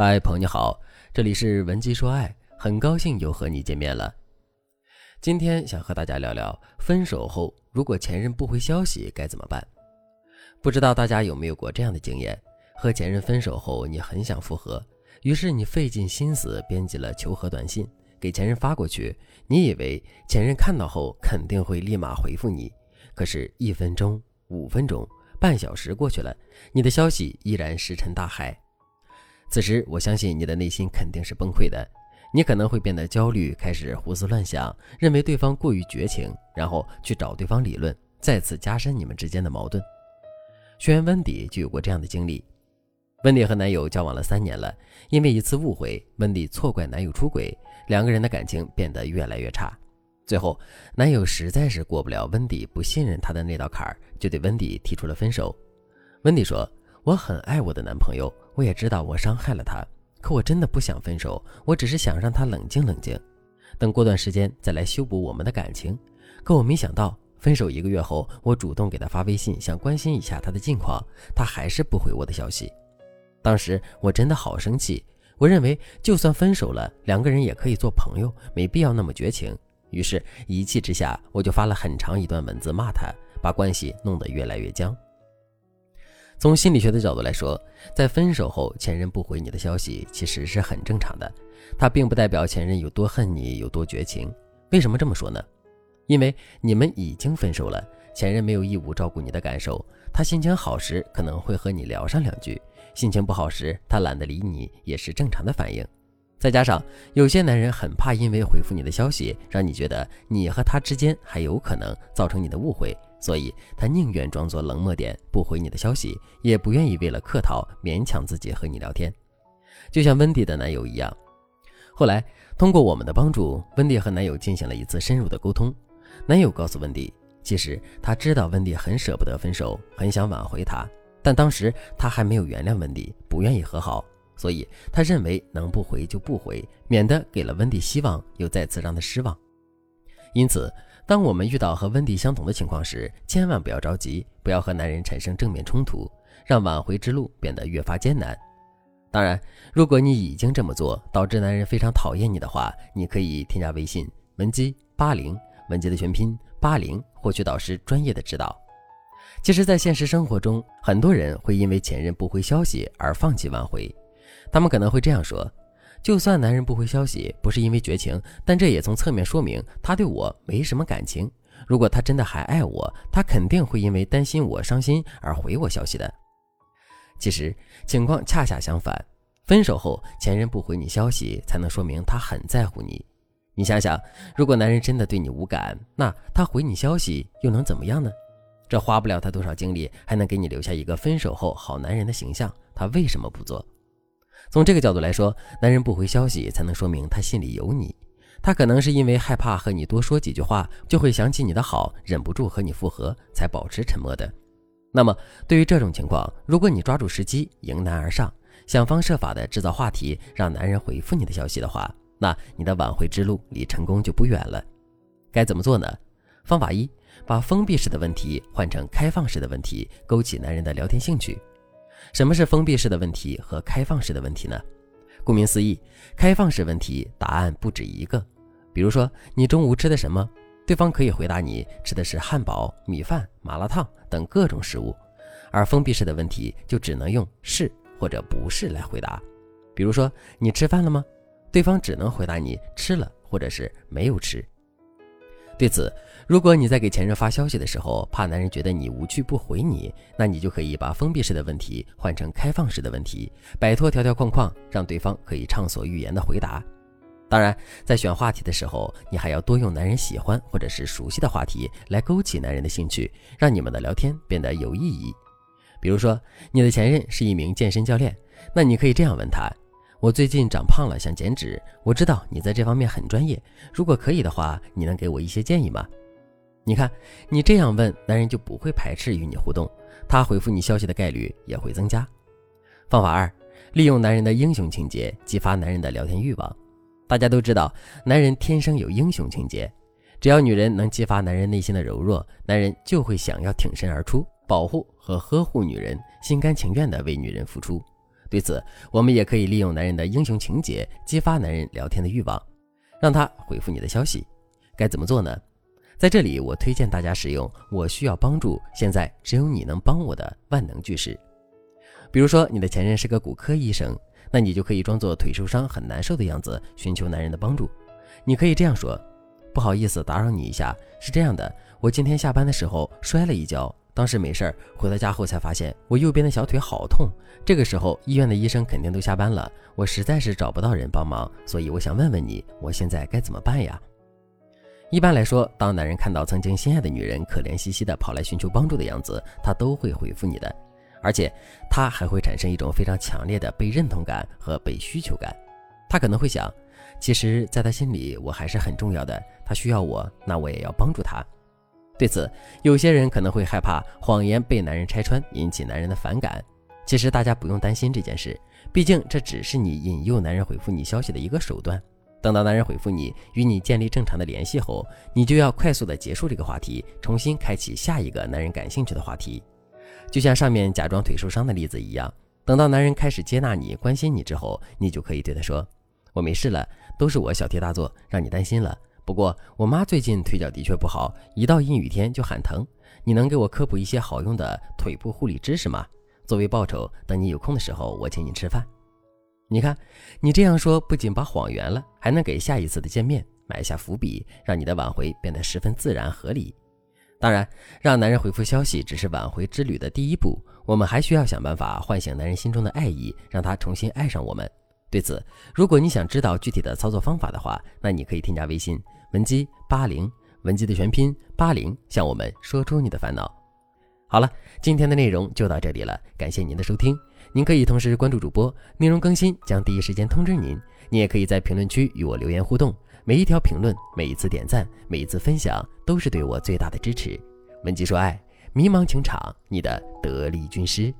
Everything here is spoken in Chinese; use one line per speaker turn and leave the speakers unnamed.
嗨，朋友你好，这里是文姬说爱，很高兴又和你见面了。今天想和大家聊聊，分手后如果前任不回消息该怎么办？不知道大家有没有过这样的经验：和前任分手后，你很想复合，于是你费尽心思编辑了求和短信给前任发过去，你以为前任看到后肯定会立马回复你，可是，一分钟、五分钟、半小时过去了，你的消息依然石沉大海。此时，我相信你的内心肯定是崩溃的，你可能会变得焦虑，开始胡思乱想，认为对方过于绝情，然后去找对方理论，再次加深你们之间的矛盾。学员温迪就有过这样的经历。温迪和男友交往了三年了，因为一次误会，温迪错怪男友出轨，两个人的感情变得越来越差。最后，男友实在是过不了温迪不信任他的那道坎儿，就对温迪提出了分手。温迪说。我很爱我的男朋友，我也知道我伤害了他，可我真的不想分手，我只是想让他冷静冷静，等过段时间再来修补我们的感情。可我没想到，分手一个月后，我主动给他发微信，想关心一下他的近况，他还是不回我的消息。当时我真的好生气，我认为就算分手了，两个人也可以做朋友，没必要那么绝情。于是，一气之下，我就发了很长一段文字骂他，把关系弄得越来越僵。从心理学的角度来说，在分手后前任不回你的消息，其实是很正常的。它并不代表前任有多恨你，有多绝情。为什么这么说呢？因为你们已经分手了，前任没有义务照顾你的感受。他心情好时可能会和你聊上两句，心情不好时他懒得理你，也是正常的反应。再加上有些男人很怕因为回复你的消息，让你觉得你和他之间还有可能造成你的误会。所以他宁愿装作冷漠点不回你的消息，也不愿意为了客套勉强自己和你聊天，就像温迪的男友一样。后来通过我们的帮助，温迪和男友进行了一次深入的沟通。男友告诉温迪，其实他知道温迪很舍不得分手，很想挽回他，但当时他还没有原谅温迪，不愿意和好，所以他认为能不回就不回，免得给了温迪希望，又再次让他失望。因此。当我们遇到和温迪相同的情况时，千万不要着急，不要和男人产生正面冲突，让挽回之路变得越发艰难。当然，如果你已经这么做，导致男人非常讨厌你的话，你可以添加微信文姬八零，文姬的全拼八零，获取导师专业的指导。其实，在现实生活中，很多人会因为前任不回消息而放弃挽回，他们可能会这样说。就算男人不回消息，不是因为绝情，但这也从侧面说明他对我没什么感情。如果他真的还爱我，他肯定会因为担心我伤心而回我消息的。其实情况恰恰相反，分手后前任不回你消息，才能说明他很在乎你。你想想，如果男人真的对你无感，那他回你消息又能怎么样呢？这花不了他多少精力，还能给你留下一个分手后好男人的形象。他为什么不做？从这个角度来说，男人不回消息，才能说明他心里有你。他可能是因为害怕和你多说几句话，就会想起你的好，忍不住和你复合，才保持沉默的。那么，对于这种情况，如果你抓住时机，迎难而上，想方设法的制造话题，让男人回复你的消息的话，那你的挽回之路离成功就不远了。该怎么做呢？方法一：把封闭式的问题换成开放式的问题，勾起男人的聊天兴趣。什么是封闭式的问题和开放式的问题呢？顾名思义，开放式问题答案不止一个。比如说，你中午吃的什么？对方可以回答你吃的是汉堡、米饭、麻辣烫等各种食物。而封闭式的问题就只能用是或者不是来回答。比如说，你吃饭了吗？对方只能回答你吃了或者是没有吃。对此，如果你在给前任发消息的时候，怕男人觉得你无趣不回你，那你就可以把封闭式的问题换成开放式的问题，摆脱条条框框，让对方可以畅所欲言的回答。当然，在选话题的时候，你还要多用男人喜欢或者是熟悉的话题来勾起男人的兴趣，让你们的聊天变得有意义。比如说，你的前任是一名健身教练，那你可以这样问他。我最近长胖了，想减脂。我知道你在这方面很专业，如果可以的话，你能给我一些建议吗？你看，你这样问，男人就不会排斥与你互动，他回复你消息的概率也会增加。方法二，利用男人的英雄情节，激发男人的聊天欲望。大家都知道，男人天生有英雄情节，只要女人能激发男人内心的柔弱，男人就会想要挺身而出，保护和呵护女人，心甘情愿地为女人付出。对此，我们也可以利用男人的英雄情节，激发男人聊天的欲望，让他回复你的消息。该怎么做呢？在这里，我推荐大家使用“我需要帮助，现在只有你能帮我”的万能句式。比如说，你的前任是个骨科医生，那你就可以装作腿受伤很难受的样子，寻求男人的帮助。你可以这样说：“不好意思，打扰你一下。是这样的，我今天下班的时候摔了一跤。”当时没事儿，回到家后才发现我右边的小腿好痛。这个时候医院的医生肯定都下班了，我实在是找不到人帮忙，所以我想问问你，我现在该怎么办呀？一般来说，当男人看到曾经心爱的女人可怜兮兮的跑来寻求帮助的样子，他都会回复你的，而且他还会产生一种非常强烈的被认同感和被需求感。他可能会想，其实在他心里我还是很重要的，他需要我，那我也要帮助他。对此，有些人可能会害怕谎言被男人拆穿，引起男人的反感。其实大家不用担心这件事，毕竟这只是你引诱男人回复你消息的一个手段。等到男人回复你，与你建立正常的联系后，你就要快速的结束这个话题，重新开启下一个男人感兴趣的话题。就像上面假装腿受伤的例子一样，等到男人开始接纳你、关心你之后，你就可以对他说：“我没事了，都是我小题大做，让你担心了。”不过我妈最近腿脚的确不好，一到阴雨天就喊疼。你能给我科普一些好用的腿部护理知识吗？作为报酬，等你有空的时候，我请你吃饭。你看，你这样说不仅把谎圆了，还能给下一次的见面埋下伏笔，让你的挽回变得十分自然合理。当然，让男人回复消息只是挽回之旅的第一步，我们还需要想办法唤醒男人心中的爱意，让他重新爱上我们。对此，如果你想知道具体的操作方法的话，那你可以添加微信。文姬八零，文姬的全拼八零，向我们说出你的烦恼。好了，今天的内容就到这里了，感谢您的收听。您可以同时关注主播，内容更新将第一时间通知您。您也可以在评论区与我留言互动，每一条评论、每一次点赞、每一次分享，都是对我最大的支持。文姬说爱，迷茫情场，你的得力军师。